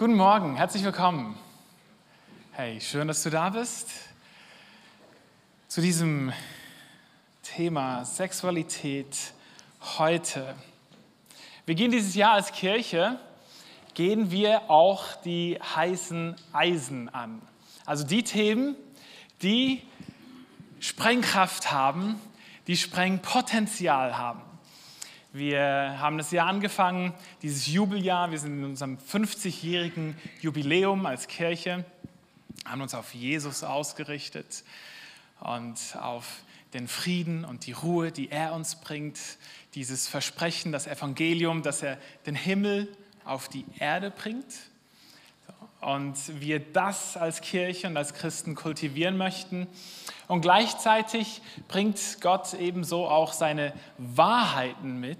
Guten Morgen, herzlich willkommen. Hey, schön, dass du da bist. Zu diesem Thema Sexualität heute. Wir gehen dieses Jahr als Kirche, gehen wir auch die heißen Eisen an. Also die Themen, die Sprengkraft haben, die Sprengpotenzial haben. Wir haben das Jahr angefangen, dieses Jubeljahr. Wir sind in unserem 50-jährigen Jubiläum als Kirche, haben uns auf Jesus ausgerichtet und auf den Frieden und die Ruhe, die er uns bringt. Dieses Versprechen, das Evangelium, dass er den Himmel auf die Erde bringt. Und wir das als Kirche und als Christen kultivieren möchten. Und gleichzeitig bringt Gott ebenso auch seine Wahrheiten mit,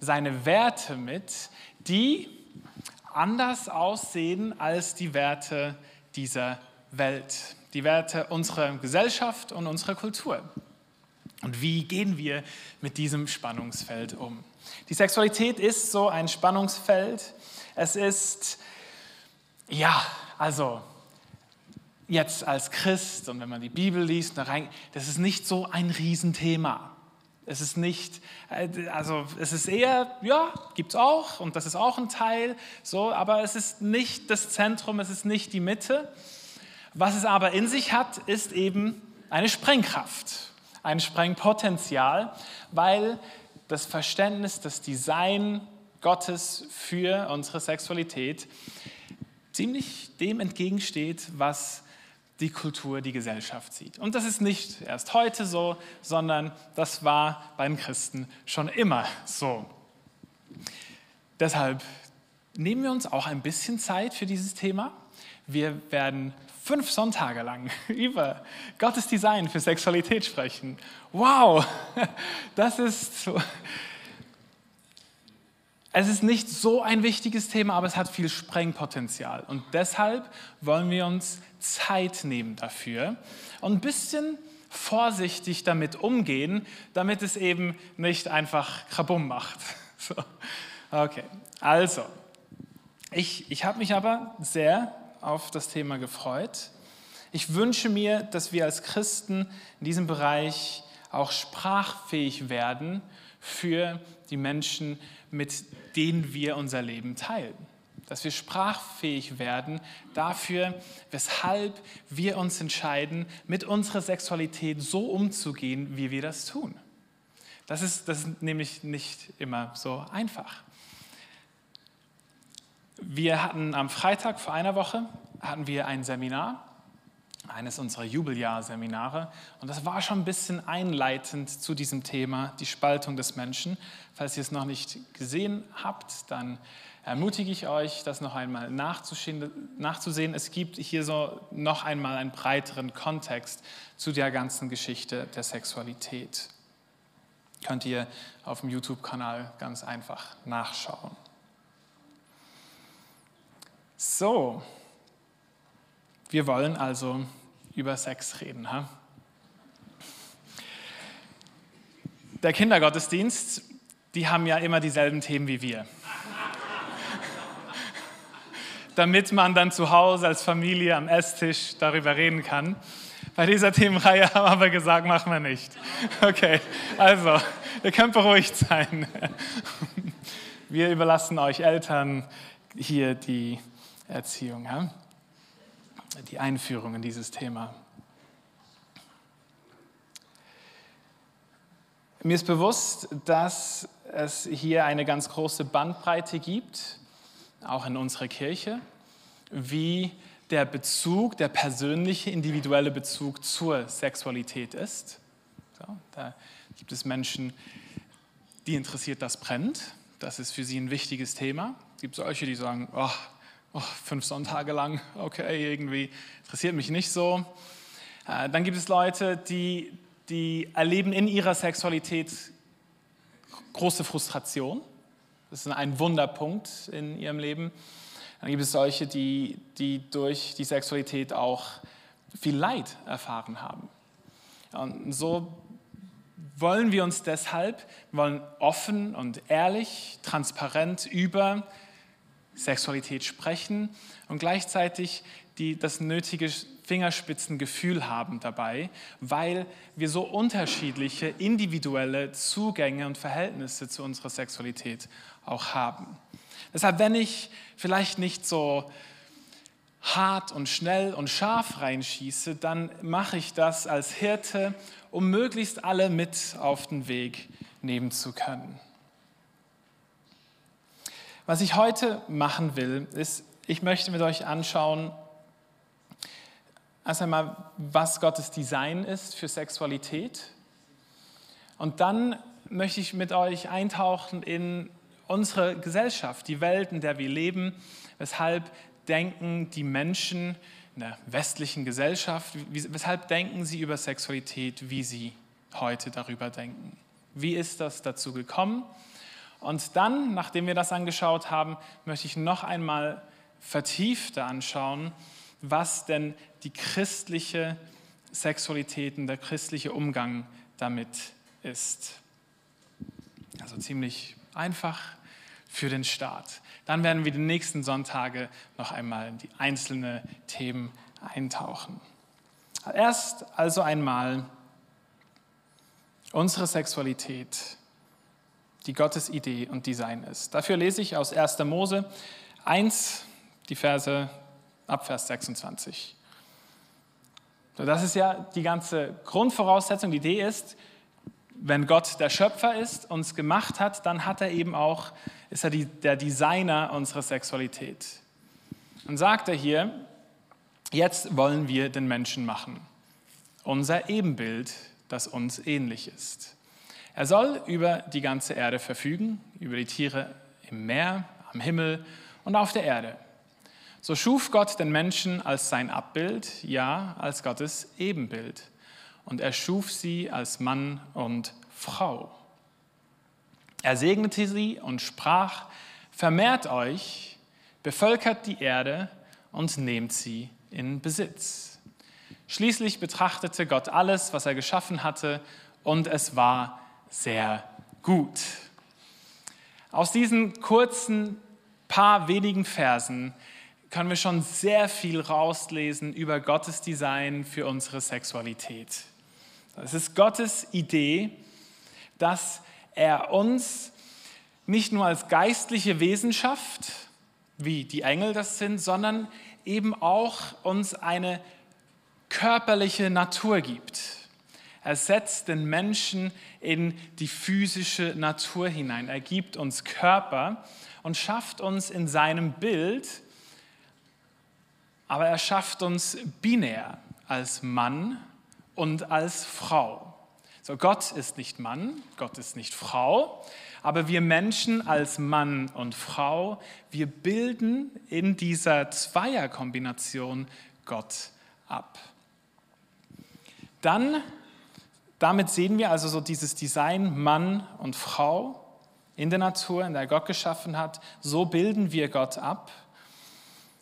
seine Werte mit, die anders aussehen als die Werte dieser Welt, die Werte unserer Gesellschaft und unserer Kultur. Und wie gehen wir mit diesem Spannungsfeld um? Die Sexualität ist so ein Spannungsfeld. Es ist, ja, also jetzt als Christ und wenn man die Bibel liest, das ist nicht so ein Riesenthema. Es ist nicht, äh, also es ist eher, ja, gibt es auch und das ist auch ein Teil, so, aber es ist nicht das Zentrum, es ist nicht die Mitte. Was es aber in sich hat, ist eben eine Sprengkraft, ein Sprengpotenzial, weil das Verständnis, das Design Gottes für unsere Sexualität ziemlich dem entgegensteht, was die Kultur, die Gesellschaft sieht. Und das ist nicht erst heute so, sondern das war bei den Christen schon immer so. Deshalb nehmen wir uns auch ein bisschen Zeit für dieses Thema. Wir werden fünf Sonntage lang über Gottes Design für Sexualität sprechen. Wow, das ist so, es ist nicht so ein wichtiges Thema, aber es hat viel Sprengpotenzial. Und deshalb wollen wir uns Zeit nehmen dafür und ein bisschen vorsichtig damit umgehen, damit es eben nicht einfach Krabum macht. So. Okay, also, ich, ich habe mich aber sehr auf das Thema gefreut. Ich wünsche mir, dass wir als Christen in diesem Bereich auch sprachfähig werden für die Menschen, mit denen wir unser Leben teilen. Dass wir sprachfähig werden dafür, weshalb wir uns entscheiden, mit unserer Sexualität so umzugehen, wie wir das tun. Das ist, das ist nämlich nicht immer so einfach. Wir hatten am Freitag vor einer Woche hatten wir ein Seminar eines unserer Jubeljahrseminare. Und das war schon ein bisschen einleitend zu diesem Thema, die Spaltung des Menschen. Falls ihr es noch nicht gesehen habt, dann ermutige ich euch, das noch einmal nachzusehen. Es gibt hier so noch einmal einen breiteren Kontext zu der ganzen Geschichte der Sexualität. Könnt ihr auf dem YouTube-Kanal ganz einfach nachschauen. So, wir wollen also über Sex reden. Ha? Der Kindergottesdienst, die haben ja immer dieselben Themen wie wir. Damit man dann zu Hause als Familie am Esstisch darüber reden kann. Bei dieser Themenreihe haben wir gesagt, machen wir nicht. Okay, also, ihr könnt beruhigt sein. Wir überlassen euch Eltern hier die Erziehung. Ja? Die Einführung in dieses Thema. Mir ist bewusst, dass es hier eine ganz große Bandbreite gibt, auch in unserer Kirche, wie der Bezug, der persönliche, individuelle Bezug zur Sexualität ist. So, da gibt es Menschen, die interessiert das brennt. Das ist für sie ein wichtiges Thema. Es gibt solche, die sagen, oh, oh, fünf Sonntage lang, okay, irgendwie interessiert mich nicht so. Äh, dann gibt es Leute, die, die erleben in ihrer Sexualität große Frustration. Das ist ein Wunderpunkt in ihrem Leben. Dann gibt es solche, die, die durch die Sexualität auch viel Leid erfahren haben. Und so wollen wir uns deshalb, wollen offen und ehrlich, transparent über Sexualität sprechen und gleichzeitig die, das nötige Fingerspitzengefühl haben dabei, weil wir so unterschiedliche individuelle Zugänge und Verhältnisse zu unserer Sexualität auch haben. Deshalb, wenn ich vielleicht nicht so hart und schnell und scharf reinschieße, dann mache ich das als Hirte, um möglichst alle mit auf den Weg nehmen zu können. Was ich heute machen will, ist, ich möchte mit euch anschauen, erst einmal, was Gottes Design ist für Sexualität. Und dann möchte ich mit euch eintauchen in unsere Gesellschaft, die Welt, in der wir leben, weshalb denken die Menschen in der westlichen Gesellschaft, weshalb denken sie über Sexualität, wie sie heute darüber denken. Wie ist das dazu gekommen? Und dann, nachdem wir das angeschaut haben, möchte ich noch einmal vertiefter anschauen, was denn die christliche Sexualität und der christliche Umgang damit ist. Also ziemlich einfach für den Start. Dann werden wir die nächsten Sonntage noch einmal in die einzelnen Themen eintauchen. Erst also einmal unsere Sexualität, die Gottes Idee und Design ist. Dafür lese ich aus 1. Mose 1, die Verse ab Vers 26. das ist ja die ganze Grundvoraussetzung. Die Idee ist, wenn Gott der Schöpfer ist, uns gemacht hat, dann hat er eben auch, ist er die, der Designer unserer Sexualität. Und sagt er hier, jetzt wollen wir den Menschen machen, unser Ebenbild, das uns ähnlich ist. Er soll über die ganze Erde verfügen, über die Tiere im Meer, am Himmel und auf der Erde. So schuf Gott den Menschen als sein Abbild, ja, als Gottes Ebenbild. Und er schuf sie als Mann und Frau. Er segnete sie und sprach, vermehrt euch, bevölkert die Erde und nehmt sie in Besitz. Schließlich betrachtete Gott alles, was er geschaffen hatte, und es war sehr gut. Aus diesen kurzen paar wenigen Versen können wir schon sehr viel rauslesen über Gottes Design für unsere Sexualität. Es ist Gottes Idee, dass er uns nicht nur als geistliche Wesenschaft, wie die Engel das sind, sondern eben auch uns eine körperliche Natur gibt. Er setzt den Menschen in die physische Natur hinein. Er gibt uns Körper und schafft uns in seinem Bild aber er schafft uns binär als Mann und als Frau. So, Gott ist nicht Mann, Gott ist nicht Frau, aber wir Menschen als Mann und Frau, wir bilden in dieser Zweierkombination Gott ab. Dann, damit sehen wir also so dieses Design Mann und Frau in der Natur, in der Gott geschaffen hat. So bilden wir Gott ab.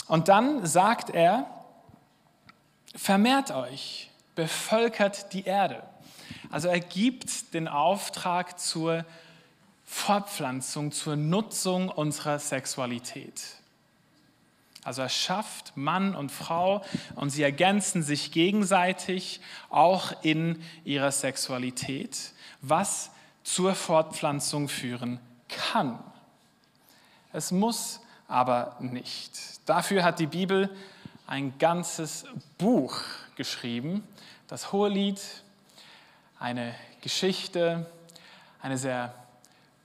Und dann sagt er, vermehrt euch, bevölkert die Erde. Also er gibt den Auftrag zur Fortpflanzung, zur Nutzung unserer Sexualität. Also er schafft Mann und Frau und sie ergänzen sich gegenseitig auch in ihrer Sexualität, was zur Fortpflanzung führen kann. Es muss aber nicht. Dafür hat die Bibel ein ganzes Buch geschrieben, das Hohelied, eine Geschichte, eine sehr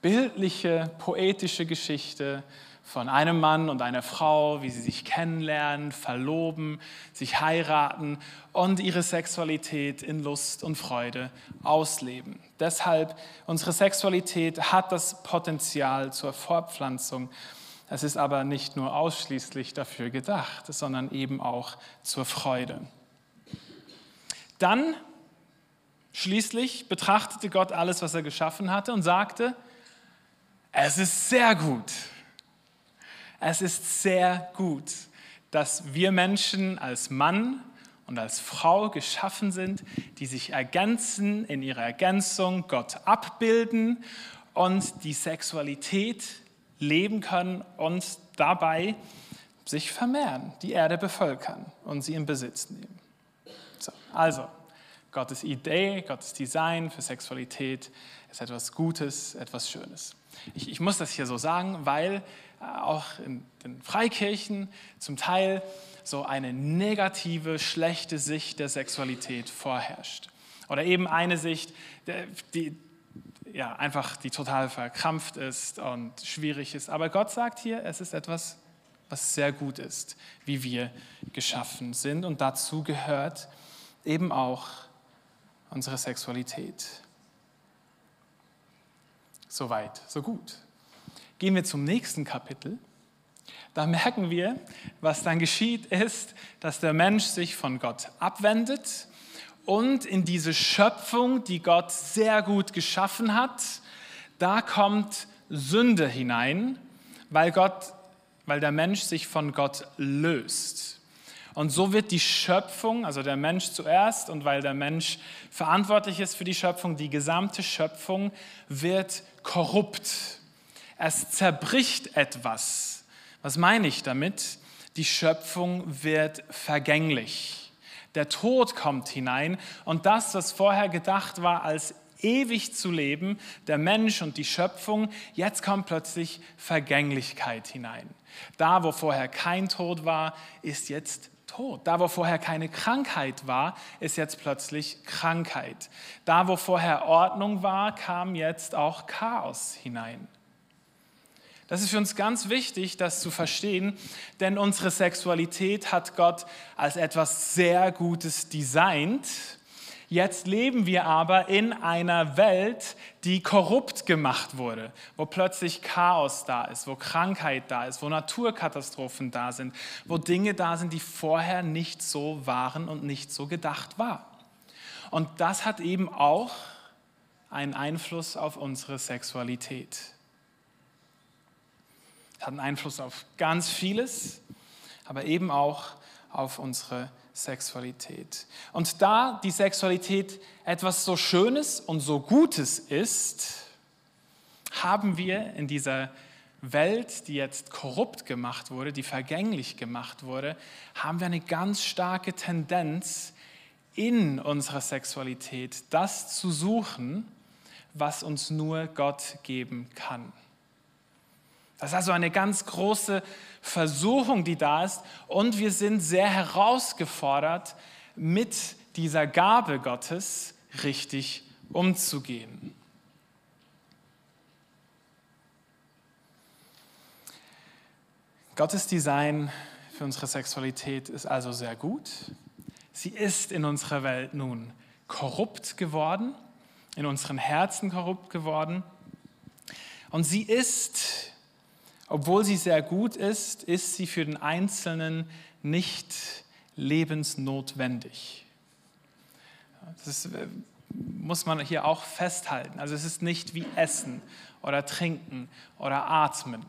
bildliche, poetische Geschichte von einem Mann und einer Frau, wie sie sich kennenlernen, verloben, sich heiraten und ihre Sexualität in Lust und Freude ausleben. Deshalb, unsere Sexualität hat das Potenzial zur Fortpflanzung es ist aber nicht nur ausschließlich dafür gedacht, sondern eben auch zur Freude. Dann schließlich betrachtete Gott alles, was er geschaffen hatte und sagte, es ist sehr gut. Es ist sehr gut, dass wir Menschen als Mann und als Frau geschaffen sind, die sich ergänzen, in ihrer Ergänzung Gott abbilden und die Sexualität leben können und dabei sich vermehren, die Erde bevölkern und sie in Besitz nehmen. So, also, Gottes Idee, Gottes Design für Sexualität ist etwas Gutes, etwas Schönes. Ich, ich muss das hier so sagen, weil auch in den Freikirchen zum Teil so eine negative, schlechte Sicht der Sexualität vorherrscht. Oder eben eine Sicht, die, ja, einfach die total verkrampft ist und schwierig ist. Aber Gott sagt hier, es ist etwas, was sehr gut ist, wie wir geschaffen sind. Und dazu gehört eben auch unsere Sexualität. Soweit, so gut. Gehen wir zum nächsten Kapitel. Da merken wir, was dann geschieht, ist, dass der Mensch sich von Gott abwendet und in diese Schöpfung, die Gott sehr gut geschaffen hat, da kommt Sünde hinein, weil, Gott, weil der Mensch sich von Gott löst. Und so wird die Schöpfung, also der Mensch zuerst, und weil der Mensch verantwortlich ist für die Schöpfung, die gesamte Schöpfung wird korrupt. Es zerbricht etwas. Was meine ich damit? Die Schöpfung wird vergänglich. Der Tod kommt hinein und das, was vorher gedacht war als ewig zu leben, der Mensch und die Schöpfung, jetzt kommt plötzlich Vergänglichkeit hinein. Da, wo vorher kein Tod war, ist jetzt Tod. Da, wo vorher keine Krankheit war, ist jetzt plötzlich Krankheit. Da, wo vorher Ordnung war, kam jetzt auch Chaos hinein. Das ist für uns ganz wichtig, das zu verstehen, denn unsere Sexualität hat Gott als etwas sehr Gutes designt. Jetzt leben wir aber in einer Welt, die korrupt gemacht wurde, wo plötzlich Chaos da ist, wo Krankheit da ist, wo Naturkatastrophen da sind, wo Dinge da sind, die vorher nicht so waren und nicht so gedacht war. Und das hat eben auch einen Einfluss auf unsere Sexualität hat einen Einfluss auf ganz vieles, aber eben auch auf unsere Sexualität. Und da die Sexualität etwas so Schönes und so Gutes ist, haben wir in dieser Welt, die jetzt korrupt gemacht wurde, die vergänglich gemacht wurde, haben wir eine ganz starke Tendenz in unserer Sexualität, das zu suchen, was uns nur Gott geben kann. Das ist also eine ganz große Versuchung, die da ist. Und wir sind sehr herausgefordert, mit dieser Gabe Gottes richtig umzugehen. Gottes Design für unsere Sexualität ist also sehr gut. Sie ist in unserer Welt nun korrupt geworden, in unseren Herzen korrupt geworden. Und sie ist obwohl sie sehr gut ist, ist sie für den Einzelnen nicht lebensnotwendig. Das äh, muss man hier auch festhalten. Also es ist nicht wie Essen oder Trinken oder Atmen.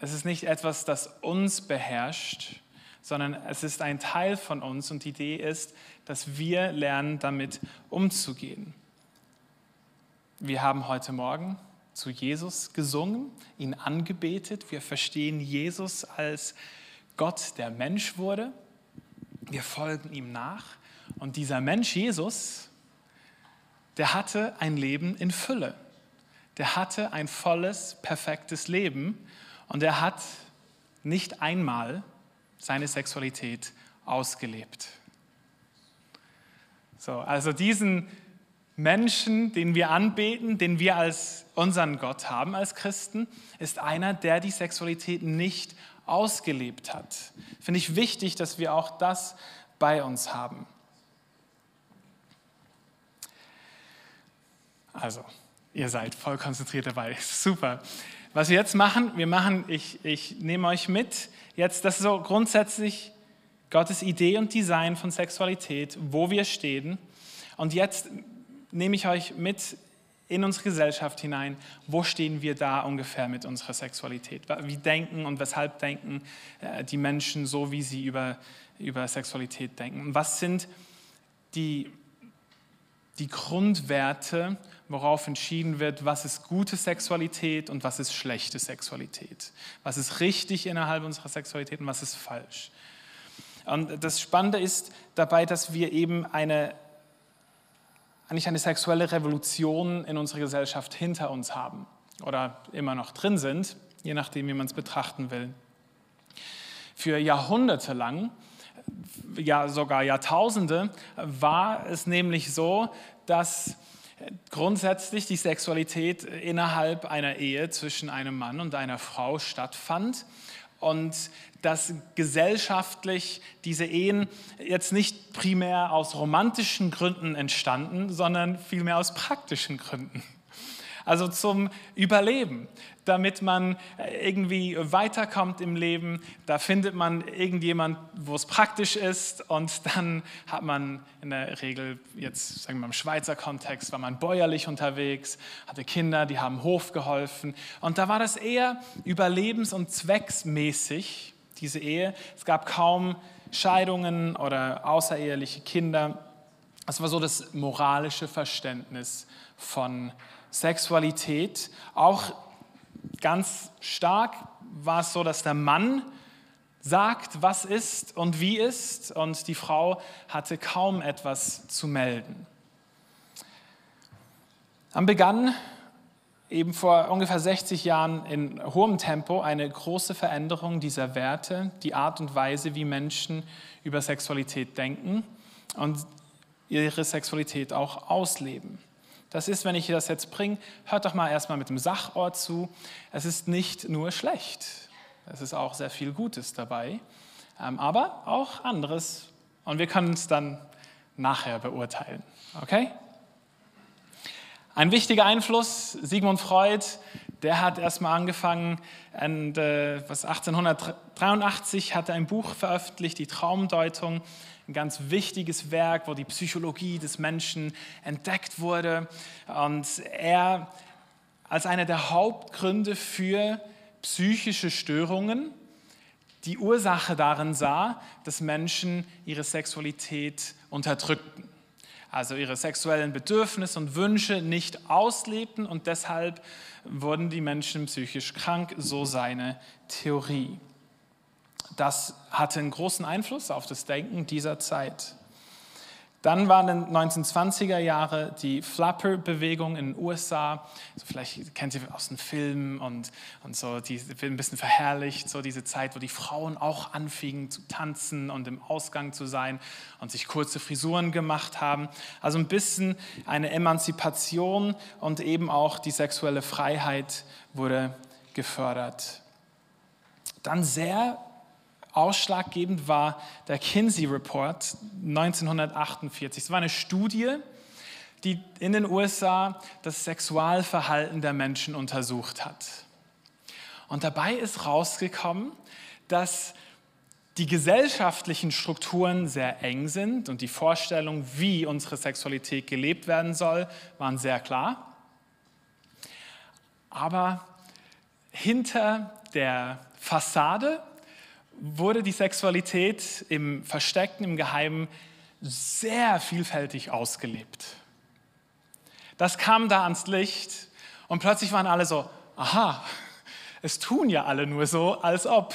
Es ist nicht etwas, das uns beherrscht, sondern es ist ein Teil von uns und die Idee ist, dass wir lernen, damit umzugehen. Wir haben heute Morgen zu Jesus gesungen, ihn angebetet. Wir verstehen Jesus als Gott, der Mensch wurde. Wir folgen ihm nach. Und dieser Mensch Jesus, der hatte ein Leben in Fülle. Der hatte ein volles, perfektes Leben. Und er hat nicht einmal seine Sexualität ausgelebt. So, also diesen Menschen, den wir anbeten, den wir als unseren Gott haben als Christen, ist einer, der die Sexualität nicht ausgelebt hat. Finde ich wichtig, dass wir auch das bei uns haben. Also, ihr seid voll konzentriert dabei. Super. Was wir jetzt machen, wir machen, ich, ich nehme euch mit, jetzt das ist so grundsätzlich Gottes Idee und Design von Sexualität, wo wir stehen. Und jetzt nehme ich euch mit in unsere Gesellschaft hinein. Wo stehen wir da ungefähr mit unserer Sexualität? Wie denken und weshalb denken äh, die Menschen so, wie sie über, über Sexualität denken? Was sind die, die Grundwerte, worauf entschieden wird, was ist gute Sexualität und was ist schlechte Sexualität. Was ist richtig innerhalb unserer Sexualität und was ist falsch. Und das Spannende ist dabei, dass wir eben eine, eigentlich eine sexuelle Revolution in unserer Gesellschaft hinter uns haben oder immer noch drin sind, je nachdem, wie man es betrachten will. Für Jahrhunderte lang, ja sogar Jahrtausende, war es nämlich so, dass grundsätzlich die Sexualität innerhalb einer Ehe zwischen einem Mann und einer Frau stattfand und dass gesellschaftlich diese Ehen jetzt nicht primär aus romantischen Gründen entstanden, sondern vielmehr aus praktischen Gründen also zum Überleben, damit man irgendwie weiterkommt im Leben. Da findet man irgendjemand, wo es praktisch ist und dann hat man in der Regel, jetzt sagen wir mal im Schweizer Kontext, war man bäuerlich unterwegs, hatte Kinder, die haben Hof geholfen und da war das eher überlebens- und zwecksmäßig, diese Ehe. Es gab kaum Scheidungen oder außereheliche Kinder. Das war so das moralische Verständnis von Sexualität. Auch ganz stark war es so, dass der Mann sagt, was ist und wie ist, und die Frau hatte kaum etwas zu melden. Dann begann eben vor ungefähr 60 Jahren in hohem Tempo eine große Veränderung dieser Werte, die Art und Weise, wie Menschen über Sexualität denken und ihre Sexualität auch ausleben. Das ist, wenn ich das jetzt bringe, hört doch mal erstmal mit dem Sachort zu. Es ist nicht nur schlecht, es ist auch sehr viel Gutes dabei, ähm, aber auch anderes. Und wir können es dann nachher beurteilen. Okay? Ein wichtiger Einfluss, Sigmund Freud, der hat erstmal angefangen, und, äh, was 1883 hat er ein Buch veröffentlicht, die Traumdeutung ein ganz wichtiges Werk, wo die Psychologie des Menschen entdeckt wurde. Und er als einer der Hauptgründe für psychische Störungen die Ursache darin sah, dass Menschen ihre Sexualität unterdrückten. Also ihre sexuellen Bedürfnisse und Wünsche nicht auslebten und deshalb wurden die Menschen psychisch krank, so seine Theorie das hatte einen großen Einfluss auf das Denken dieser Zeit. Dann waren in den 1920er Jahre die Flapper-Bewegung in den USA. Also vielleicht kennt ihr aus den Filmen und, und so, die wird ein bisschen verherrlicht, so diese Zeit, wo die Frauen auch anfingen zu tanzen und im Ausgang zu sein und sich kurze Frisuren gemacht haben. Also ein bisschen eine Emanzipation und eben auch die sexuelle Freiheit wurde gefördert. Dann sehr Ausschlaggebend war der Kinsey Report 1948. Es war eine Studie, die in den USA das Sexualverhalten der Menschen untersucht hat. Und dabei ist rausgekommen, dass die gesellschaftlichen Strukturen sehr eng sind und die Vorstellung, wie unsere Sexualität gelebt werden soll, waren sehr klar. Aber hinter der Fassade wurde die Sexualität im Versteckten, im Geheimen sehr vielfältig ausgelebt. Das kam da ans Licht und plötzlich waren alle so, aha, es tun ja alle nur so, als ob.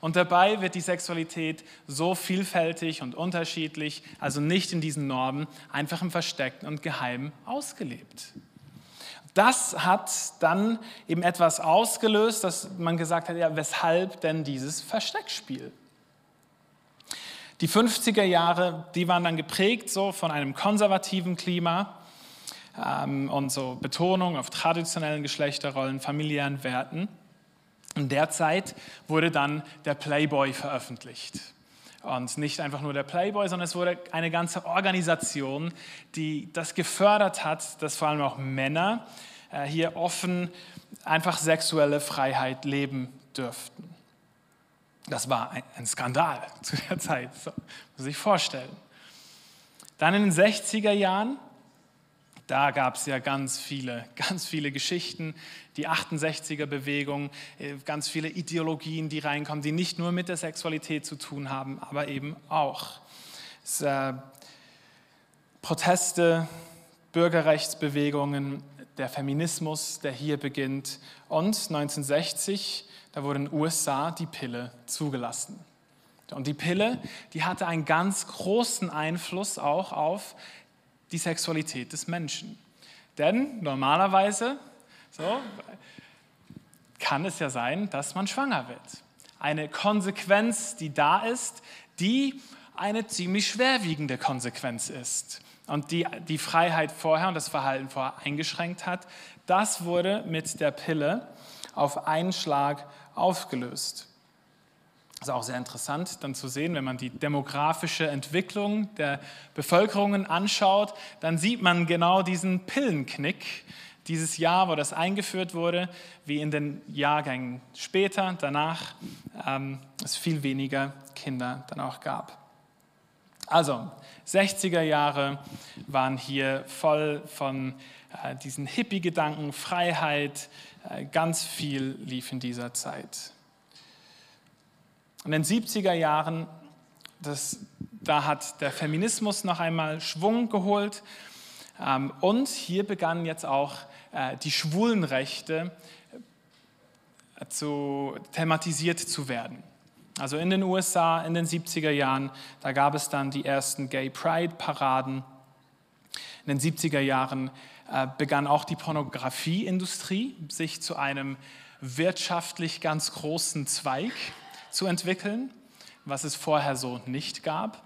Und dabei wird die Sexualität so vielfältig und unterschiedlich, also nicht in diesen Normen, einfach im Versteckten und Geheimen ausgelebt. Das hat dann eben etwas ausgelöst, dass man gesagt hat, ja, weshalb denn dieses Versteckspiel? Die 50er Jahre, die waren dann geprägt so von einem konservativen Klima ähm, und so Betonung auf traditionellen Geschlechterrollen, familiären Werten. In der Zeit wurde dann der Playboy veröffentlicht. Und nicht einfach nur der Playboy, sondern es wurde eine ganze Organisation, die das gefördert hat, dass vor allem auch Männer äh, hier offen einfach sexuelle Freiheit leben dürften. Das war ein Skandal zu der Zeit, so, muss sich vorstellen. Dann in den 60er Jahren, da gab es ja ganz viele, ganz viele Geschichten, die 68er Bewegung, äh, ganz viele Ideologien, die reinkommen, die nicht nur mit der Sexualität zu tun haben, aber eben auch. Es, äh, Proteste Bürgerrechtsbewegungen, der Feminismus, der hier beginnt. Und 1960, da wurde in den USA die Pille zugelassen. Und die Pille, die hatte einen ganz großen Einfluss auch auf die Sexualität des Menschen. Denn normalerweise so, kann es ja sein, dass man schwanger wird. Eine Konsequenz, die da ist, die eine ziemlich schwerwiegende Konsequenz ist und die die Freiheit vorher und das Verhalten vorher eingeschränkt hat, das wurde mit der Pille auf einen Schlag aufgelöst. Das ist auch sehr interessant dann zu sehen, wenn man die demografische Entwicklung der Bevölkerungen anschaut, dann sieht man genau diesen Pillenknick dieses Jahr, wo das eingeführt wurde, wie in den Jahrgängen später, danach, ähm, es viel weniger Kinder dann auch gab. Also, 60er Jahre waren hier voll von äh, diesen Hippie-Gedanken, Freiheit, äh, ganz viel lief in dieser Zeit. In den 70er Jahren, das, da hat der Feminismus noch einmal Schwung geholt. Ähm, und hier begannen jetzt auch äh, die Schwulenrechte äh, zu, thematisiert zu werden. Also in den USA in den 70er Jahren, da gab es dann die ersten Gay Pride-Paraden. In den 70er Jahren äh, begann auch die Pornografieindustrie sich zu einem wirtschaftlich ganz großen Zweig zu entwickeln, was es vorher so nicht gab.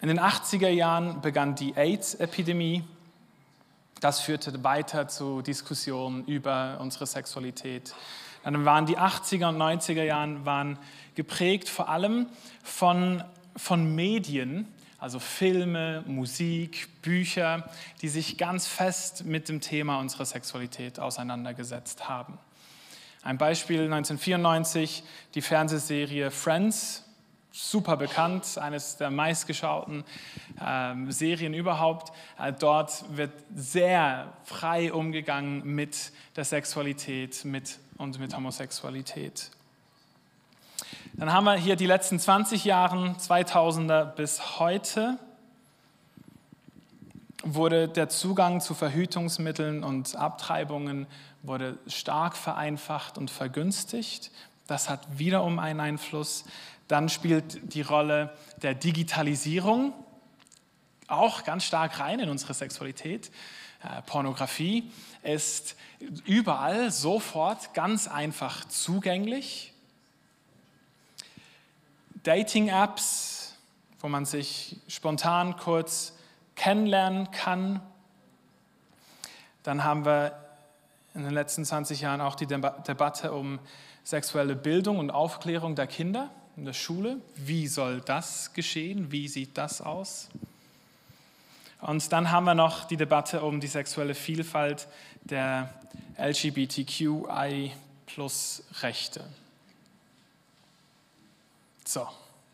In den 80er Jahren begann die AIDS-Epidemie. Das führte weiter zu Diskussionen über unsere Sexualität. Dann waren die 80er und 90er Jahren waren geprägt vor allem von, von Medien, also Filme, Musik, Bücher, die sich ganz fest mit dem Thema unserer Sexualität auseinandergesetzt haben. Ein Beispiel 1994, die Fernsehserie Friends, super bekannt, eines der meistgeschauten äh, Serien überhaupt. Äh, dort wird sehr frei umgegangen mit der Sexualität mit, und mit Homosexualität. Dann haben wir hier die letzten 20 Jahre, 2000er bis heute wurde der Zugang zu Verhütungsmitteln und Abtreibungen wurde stark vereinfacht und vergünstigt. Das hat wiederum einen Einfluss. Dann spielt die Rolle der Digitalisierung auch ganz stark rein in unsere Sexualität. Äh, Pornografie ist überall sofort ganz einfach zugänglich. Dating-Apps, wo man sich spontan kurz kennenlernen kann. Dann haben wir in den letzten 20 Jahren auch die Debatte um sexuelle Bildung und Aufklärung der Kinder in der Schule. Wie soll das geschehen? Wie sieht das aus? Und dann haben wir noch die Debatte um die sexuelle Vielfalt der LGBTQI-Plus-Rechte. So,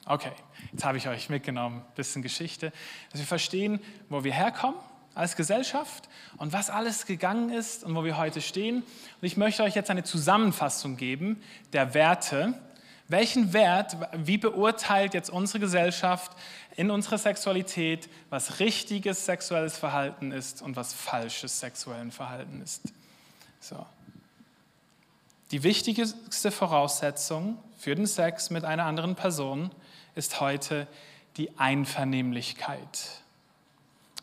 okay, jetzt habe ich euch mitgenommen, ein bisschen Geschichte, dass wir verstehen, wo wir herkommen als Gesellschaft und was alles gegangen ist und wo wir heute stehen. Und ich möchte euch jetzt eine Zusammenfassung geben der Werte. Welchen Wert, wie beurteilt jetzt unsere Gesellschaft in unserer Sexualität, was richtiges sexuelles Verhalten ist und was falsches sexuelles Verhalten ist? So. Die wichtigste Voraussetzung für den Sex mit einer anderen Person ist heute die Einvernehmlichkeit.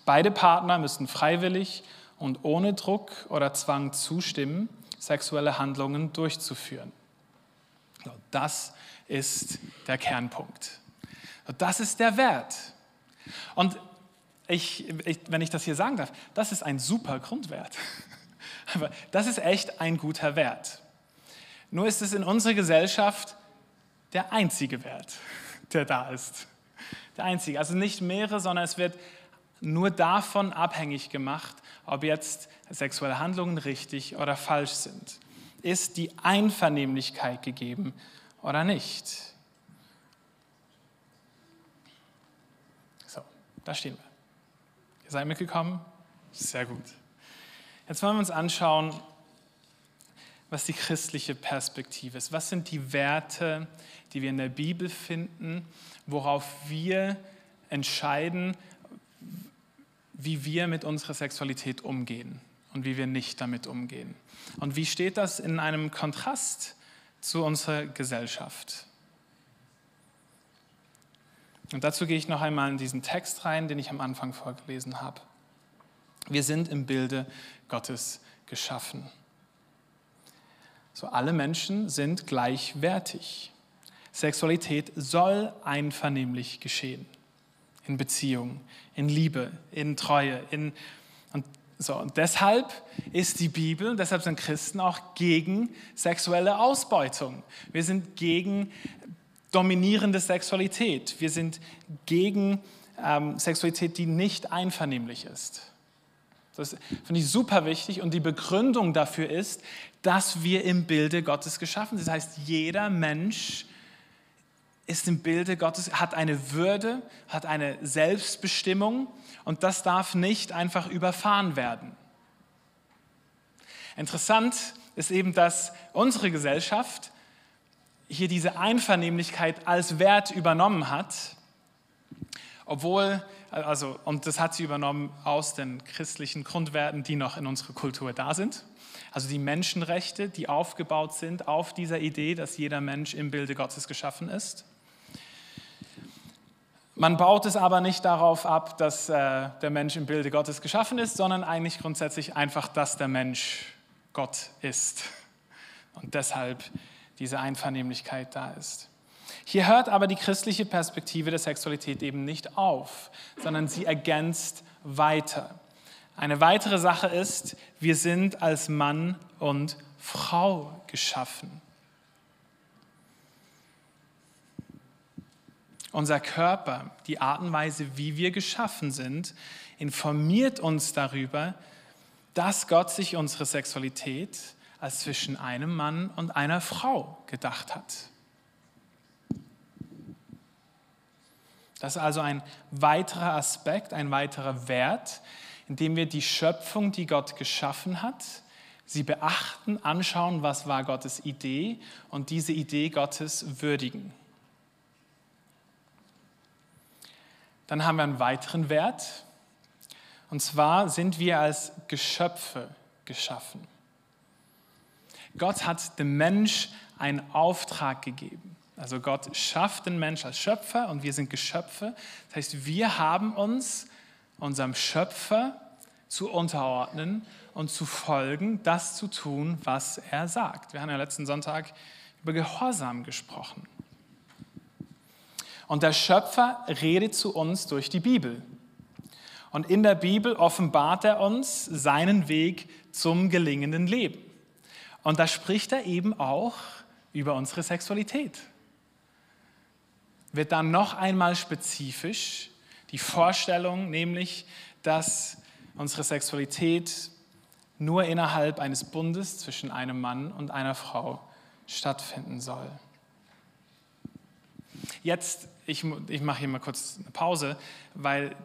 Beide Partner müssen freiwillig und ohne Druck oder Zwang zustimmen, sexuelle Handlungen durchzuführen. Das ist der Kernpunkt. Das ist der Wert. Und ich, ich, wenn ich das hier sagen darf, das ist ein super Grundwert. Das ist echt ein guter Wert. Nur ist es in unserer Gesellschaft der einzige Wert, der da ist. Der einzige. Also nicht mehrere, sondern es wird nur davon abhängig gemacht, ob jetzt sexuelle Handlungen richtig oder falsch sind. Ist die Einvernehmlichkeit gegeben oder nicht? So, da stehen wir. Ihr seid mitgekommen? Sehr gut. Jetzt wollen wir uns anschauen, was die christliche Perspektive ist. Was sind die Werte, die wir in der Bibel finden, worauf wir entscheiden, wie wir mit unserer Sexualität umgehen und wie wir nicht damit umgehen. Und wie steht das in einem Kontrast zu unserer Gesellschaft? Und dazu gehe ich noch einmal in diesen Text rein, den ich am Anfang vorgelesen habe. Wir sind im Bilde Gottes geschaffen. So alle Menschen sind gleichwertig. Sexualität soll einvernehmlich geschehen. In Beziehung, in Liebe, in Treue. In, und, so, und deshalb ist die Bibel, deshalb sind Christen auch gegen sexuelle Ausbeutung. Wir sind gegen dominierende Sexualität. Wir sind gegen ähm, Sexualität, die nicht einvernehmlich ist. Das finde ich super wichtig und die Begründung dafür ist, dass wir im Bilde Gottes geschaffen sind. Das heißt, jeder Mensch ist im Bilde Gottes, hat eine Würde, hat eine Selbstbestimmung und das darf nicht einfach überfahren werden. Interessant ist eben, dass unsere Gesellschaft hier diese Einvernehmlichkeit als Wert übernommen hat, obwohl, also, und das hat sie übernommen aus den christlichen Grundwerten, die noch in unserer Kultur da sind. Also die Menschenrechte, die aufgebaut sind auf dieser Idee, dass jeder Mensch im Bilde Gottes geschaffen ist. Man baut es aber nicht darauf ab, dass äh, der Mensch im Bilde Gottes geschaffen ist, sondern eigentlich grundsätzlich einfach, dass der Mensch Gott ist. Und deshalb diese Einvernehmlichkeit da ist. Hier hört aber die christliche Perspektive der Sexualität eben nicht auf, sondern sie ergänzt weiter. Eine weitere Sache ist, wir sind als Mann und Frau geschaffen. Unser Körper, die Art und Weise, wie wir geschaffen sind, informiert uns darüber, dass Gott sich unsere Sexualität als zwischen einem Mann und einer Frau gedacht hat. Das ist also ein weiterer Aspekt, ein weiterer Wert, indem wir die Schöpfung, die Gott geschaffen hat, sie beachten, anschauen, was war Gottes Idee und diese Idee Gottes würdigen. Dann haben wir einen weiteren Wert, und zwar sind wir als Geschöpfe geschaffen. Gott hat dem Mensch einen Auftrag gegeben. Also Gott schafft den Mensch als Schöpfer und wir sind Geschöpfe. Das heißt, wir haben uns unserem Schöpfer zu unterordnen und zu folgen, das zu tun, was er sagt. Wir haben ja letzten Sonntag über Gehorsam gesprochen. Und der Schöpfer redet zu uns durch die Bibel. Und in der Bibel offenbart er uns seinen Weg zum gelingenden Leben. Und da spricht er eben auch über unsere Sexualität. Wird dann noch einmal spezifisch die Vorstellung, nämlich, dass unsere Sexualität nur innerhalb eines Bundes zwischen einem Mann und einer Frau stattfinden soll. Jetzt, ich, ich mache hier mal kurz eine Pause, weil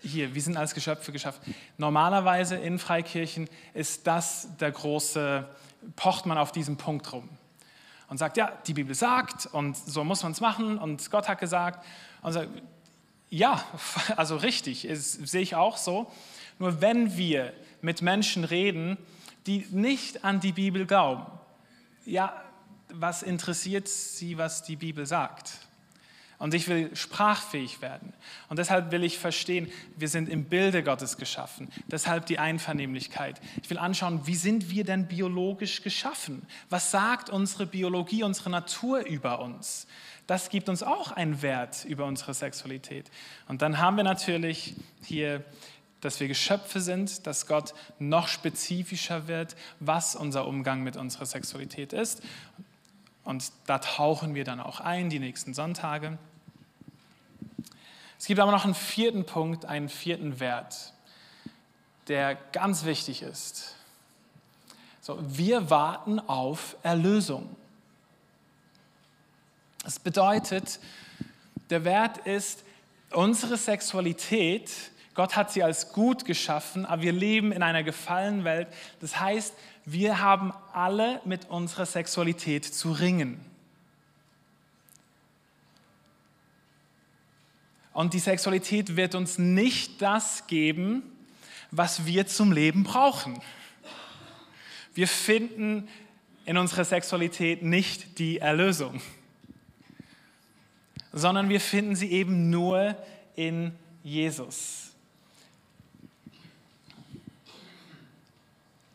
hier, wir sind als Geschöpfe geschaffen. Normalerweise in Freikirchen ist das der große pocht man auf diesen Punkt rum und sagt, ja, die Bibel sagt und so muss man es machen und Gott hat gesagt. Und sagt, ja, also richtig, sehe ich auch so. Nur wenn wir mit Menschen reden, die nicht an die Bibel glauben, ja, was interessiert sie, was die Bibel sagt? Und ich will sprachfähig werden. Und deshalb will ich verstehen, wir sind im Bilde Gottes geschaffen. Deshalb die Einvernehmlichkeit. Ich will anschauen, wie sind wir denn biologisch geschaffen? Was sagt unsere Biologie, unsere Natur über uns? Das gibt uns auch einen Wert über unsere Sexualität. Und dann haben wir natürlich hier dass wir Geschöpfe sind, dass Gott noch spezifischer wird, was unser Umgang mit unserer Sexualität ist. Und da tauchen wir dann auch ein, die nächsten Sonntage. Es gibt aber noch einen vierten Punkt, einen vierten Wert, der ganz wichtig ist. So, wir warten auf Erlösung. Das bedeutet, der Wert ist, unsere Sexualität, Gott hat sie als gut geschaffen, aber wir leben in einer gefallenen Welt. Das heißt, wir haben alle mit unserer Sexualität zu ringen. Und die Sexualität wird uns nicht das geben, was wir zum Leben brauchen. Wir finden in unserer Sexualität nicht die Erlösung, sondern wir finden sie eben nur in Jesus.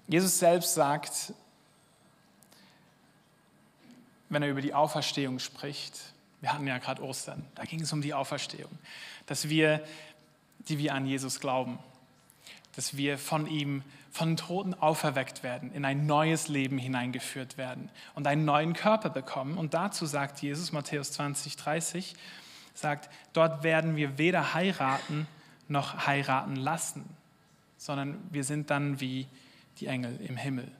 Jesus selbst sagt, wenn er über die Auferstehung spricht, wir hatten ja gerade Ostern, da ging es um die Auferstehung, dass wir, die wir an Jesus glauben, dass wir von ihm, von den Toten auferweckt werden, in ein neues Leben hineingeführt werden und einen neuen Körper bekommen. Und dazu sagt Jesus, Matthäus 20, 30, sagt, dort werden wir weder heiraten noch heiraten lassen, sondern wir sind dann wie die Engel im Himmel.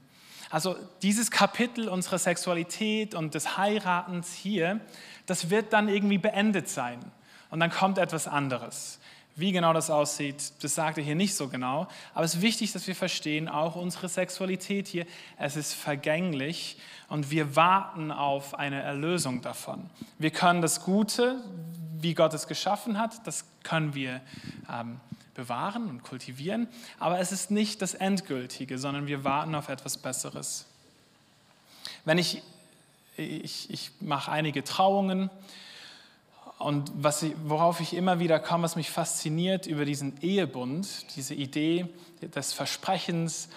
Also dieses Kapitel unserer Sexualität und des Heiratens hier, das wird dann irgendwie beendet sein. Und dann kommt etwas anderes. Wie genau das aussieht, das sagt er hier nicht so genau. Aber es ist wichtig, dass wir verstehen, auch unsere Sexualität hier, es ist vergänglich und wir warten auf eine Erlösung davon. Wir können das Gute, wie Gott es geschaffen hat, das können wir ähm, bewahren und kultivieren, aber es ist nicht das Endgültige, sondern wir warten auf etwas Besseres. Wenn ich, ich, ich mache einige Trauungen und was worauf ich immer wieder komme, was mich fasziniert über diesen Ehebund, diese Idee des Versprechens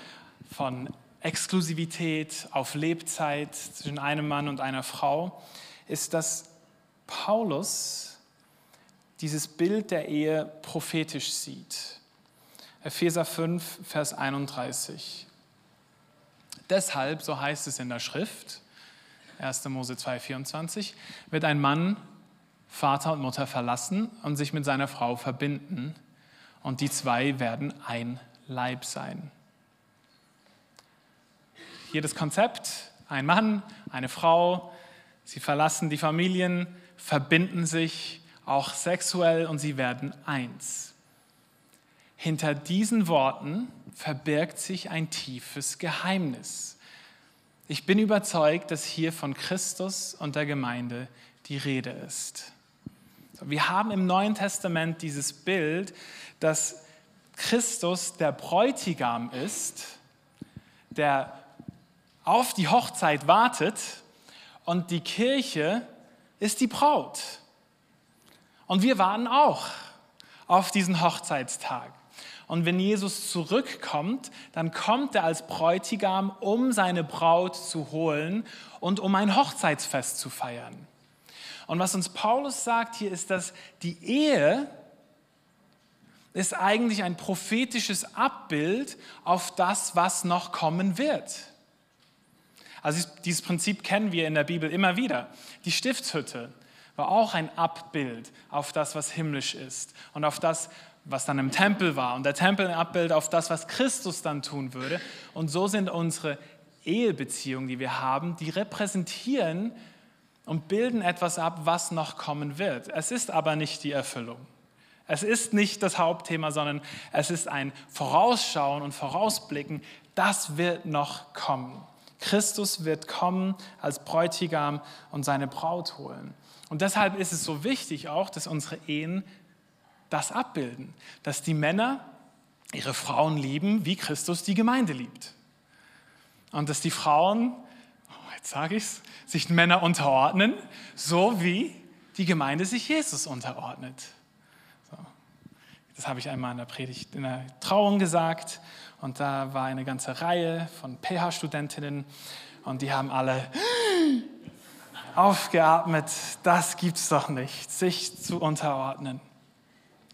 von Exklusivität auf Lebzeit zwischen einem Mann und einer Frau, ist, dass Paulus dieses Bild der Ehe prophetisch sieht. Epheser 5, Vers 31. Deshalb, so heißt es in der Schrift, 1. Mose 2, 24, wird ein Mann Vater und Mutter verlassen und sich mit seiner Frau verbinden und die zwei werden ein Leib sein. Hier das Konzept, ein Mann, eine Frau, sie verlassen die Familien, verbinden sich auch sexuell und sie werden eins. Hinter diesen Worten verbirgt sich ein tiefes Geheimnis. Ich bin überzeugt, dass hier von Christus und der Gemeinde die Rede ist. Wir haben im Neuen Testament dieses Bild, dass Christus der Bräutigam ist, der auf die Hochzeit wartet und die Kirche ist die Braut. Und wir warten auch auf diesen Hochzeitstag. Und wenn Jesus zurückkommt, dann kommt er als Bräutigam, um seine Braut zu holen und um ein Hochzeitsfest zu feiern. Und was uns Paulus sagt hier ist, dass die Ehe ist eigentlich ein prophetisches Abbild auf das, was noch kommen wird. Also dieses Prinzip kennen wir in der Bibel immer wieder. Die Stiftshütte war auch ein Abbild auf das, was himmlisch ist und auf das, was dann im Tempel war. Und der Tempel ein Abbild auf das, was Christus dann tun würde. Und so sind unsere Ehebeziehungen, die wir haben, die repräsentieren und bilden etwas ab, was noch kommen wird. Es ist aber nicht die Erfüllung. Es ist nicht das Hauptthema, sondern es ist ein Vorausschauen und Vorausblicken. Das wird noch kommen. Christus wird kommen als Bräutigam und seine Braut holen. Und deshalb ist es so wichtig auch, dass unsere Ehen das abbilden, dass die Männer ihre Frauen lieben, wie Christus die Gemeinde liebt. Und dass die Frauen jetzt sage ich es, sich Männer unterordnen, so wie die Gemeinde sich Jesus unterordnet. So. Das habe ich einmal in der Predigt, in der Trauung gesagt und da war eine ganze Reihe von PH-Studentinnen und die haben alle aufgeatmet, das gibt es doch nicht, sich zu unterordnen.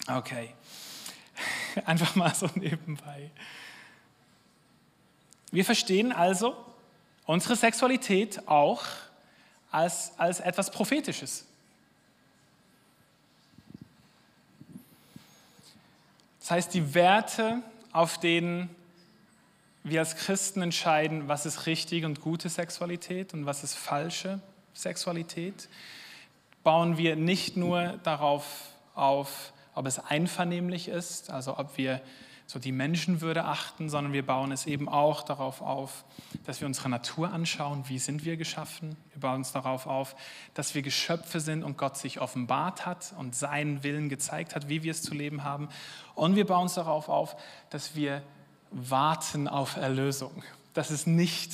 Okay, einfach mal so nebenbei. Wir verstehen also, unsere Sexualität auch als, als etwas Prophetisches. Das heißt, die Werte, auf denen wir als Christen entscheiden, was ist richtige und gute Sexualität und was ist falsche Sexualität, bauen wir nicht nur darauf auf, ob es einvernehmlich ist, also ob wir so die Menschenwürde achten, sondern wir bauen es eben auch darauf auf, dass wir unsere Natur anschauen, wie sind wir geschaffen. Wir bauen es darauf auf, dass wir Geschöpfe sind und Gott sich offenbart hat und seinen Willen gezeigt hat, wie wir es zu leben haben. Und wir bauen es darauf auf, dass wir warten auf Erlösung, dass es nicht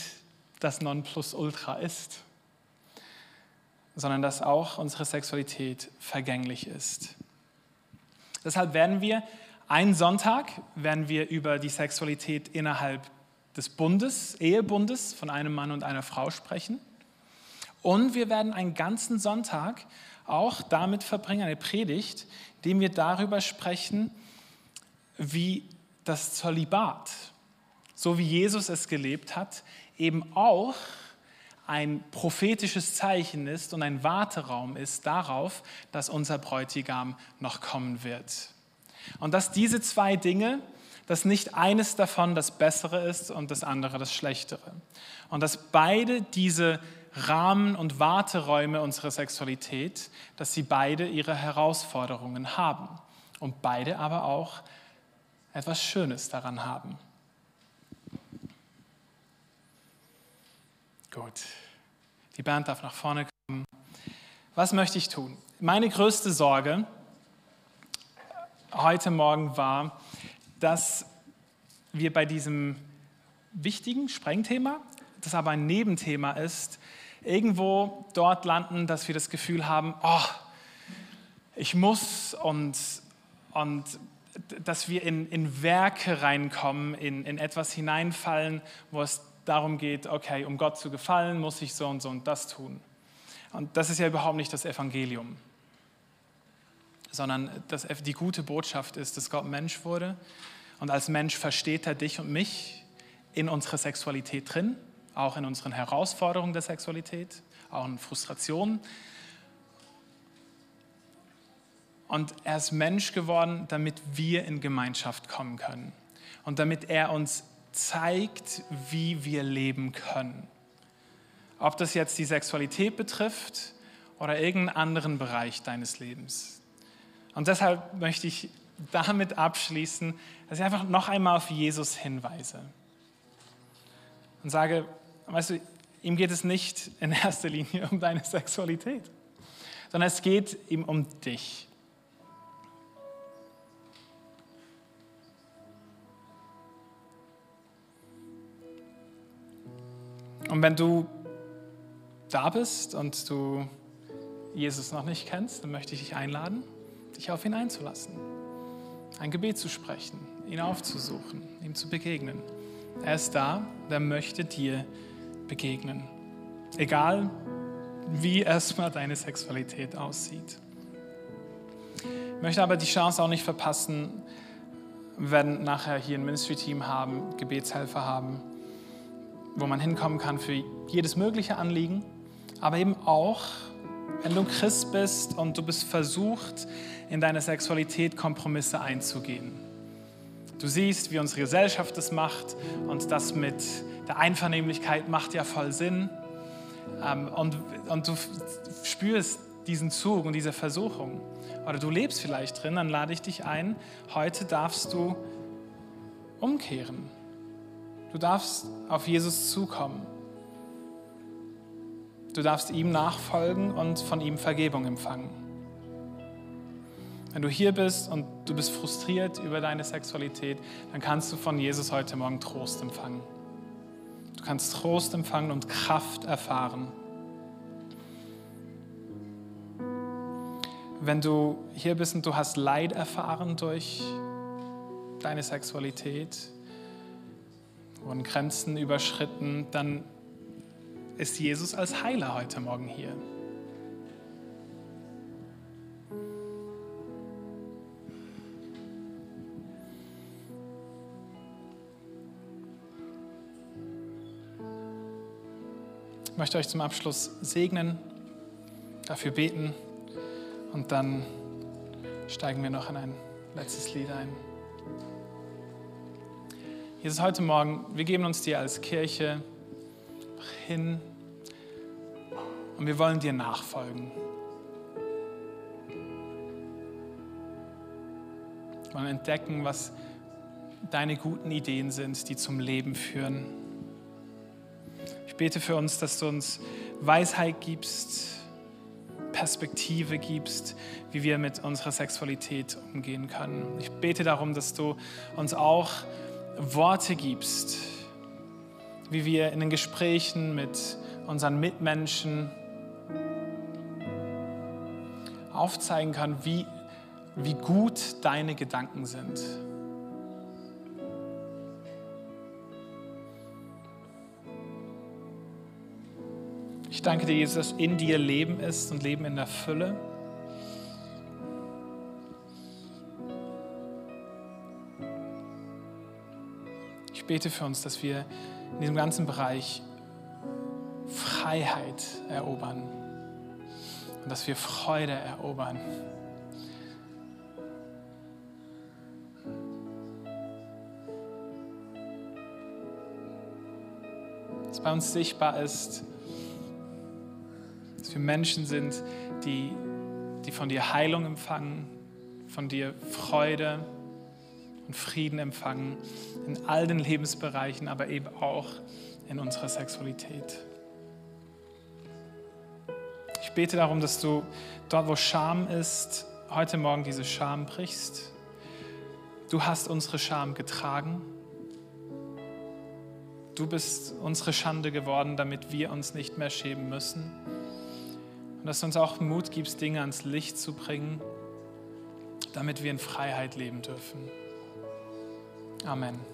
das Nonplusultra ist, sondern dass auch unsere Sexualität vergänglich ist. Deshalb werden wir einen Sonntag werden wir über die Sexualität innerhalb des Bundes, Ehebundes von einem Mann und einer Frau sprechen. Und wir werden einen ganzen Sonntag auch damit verbringen, eine Predigt, indem wir darüber sprechen, wie das Zölibat, so wie Jesus es gelebt hat, eben auch ein prophetisches Zeichen ist und ein Warteraum ist darauf, dass unser Bräutigam noch kommen wird. Und dass diese zwei Dinge, dass nicht eines davon das Bessere ist und das andere das Schlechtere. Und dass beide diese Rahmen und Warteräume unserer Sexualität, dass sie beide ihre Herausforderungen haben und beide aber auch etwas Schönes daran haben. Gut, die Band darf nach vorne kommen. Was möchte ich tun? Meine größte Sorge heute Morgen war, dass wir bei diesem wichtigen Sprengthema, das aber ein Nebenthema ist, irgendwo dort landen, dass wir das Gefühl haben, oh, ich muss und, und dass wir in, in Werke reinkommen, in, in etwas hineinfallen, wo es darum geht, okay, um Gott zu gefallen, muss ich so und so und das tun. Und das ist ja überhaupt nicht das Evangelium sondern dass die gute Botschaft ist, dass Gott Mensch wurde und als Mensch versteht er dich und mich in unserer Sexualität drin, auch in unseren Herausforderungen der Sexualität, auch in Frustrationen. Und er ist Mensch geworden, damit wir in Gemeinschaft kommen können und damit er uns zeigt, wie wir leben können. Ob das jetzt die Sexualität betrifft oder irgendeinen anderen Bereich deines Lebens. Und deshalb möchte ich damit abschließen, dass ich einfach noch einmal auf Jesus hinweise und sage, weißt du, ihm geht es nicht in erster Linie um deine Sexualität, sondern es geht ihm um dich. Und wenn du da bist und du Jesus noch nicht kennst, dann möchte ich dich einladen, dich auf ihn einzulassen, ein Gebet zu sprechen, ihn aufzusuchen, ihm zu begegnen. Er ist da, der möchte dir begegnen. Egal, wie erstmal deine Sexualität aussieht. Ich möchte aber die Chance auch nicht verpassen, werden nachher hier ein Ministry-Team haben, Gebetshelfer haben, wo man hinkommen kann für jedes mögliche Anliegen, aber eben auch wenn du Christ bist und du bist versucht, in deiner Sexualität Kompromisse einzugehen. Du siehst, wie unsere Gesellschaft das macht und das mit der Einvernehmlichkeit macht ja voll Sinn. Ähm, und, und du spürst diesen Zug und diese Versuchung. Oder du lebst vielleicht drin, dann lade ich dich ein, heute darfst du umkehren. Du darfst auf Jesus zukommen. Du darfst ihm nachfolgen und von ihm Vergebung empfangen. Wenn du hier bist und du bist frustriert über deine Sexualität, dann kannst du von Jesus heute Morgen Trost empfangen. Du kannst Trost empfangen und Kraft erfahren. Wenn du hier bist und du hast Leid erfahren durch deine Sexualität, wurden Grenzen überschritten, dann ist Jesus als Heiler heute Morgen hier. Ich möchte euch zum Abschluss segnen, dafür beten und dann steigen wir noch in ein letztes Lied ein. Jesus, heute Morgen, wir geben uns dir als Kirche hin und wir wollen dir nachfolgen. Wir wollen entdecken, was deine guten Ideen sind, die zum Leben führen. Ich bete für uns, dass du uns Weisheit gibst, Perspektive gibst, wie wir mit unserer Sexualität umgehen können. Ich bete darum, dass du uns auch Worte gibst, wie wir in den Gesprächen mit unseren Mitmenschen aufzeigen können, wie, wie gut deine Gedanken sind. Ich danke dir, Jesus, dass in dir Leben ist und Leben in der Fülle. Ich bete für uns, dass wir in diesem ganzen Bereich Freiheit erobern und dass wir Freude erobern. Dass bei uns sichtbar ist, dass wir Menschen sind, die, die von dir Heilung empfangen, von dir Freude und Frieden empfangen, in all den Lebensbereichen, aber eben auch in unserer Sexualität. Ich bete darum, dass du dort, wo Scham ist, heute Morgen diese Scham brichst. Du hast unsere Scham getragen. Du bist unsere Schande geworden, damit wir uns nicht mehr schämen müssen. Und dass du uns auch Mut gibst, Dinge ans Licht zu bringen, damit wir in Freiheit leben dürfen. Amen.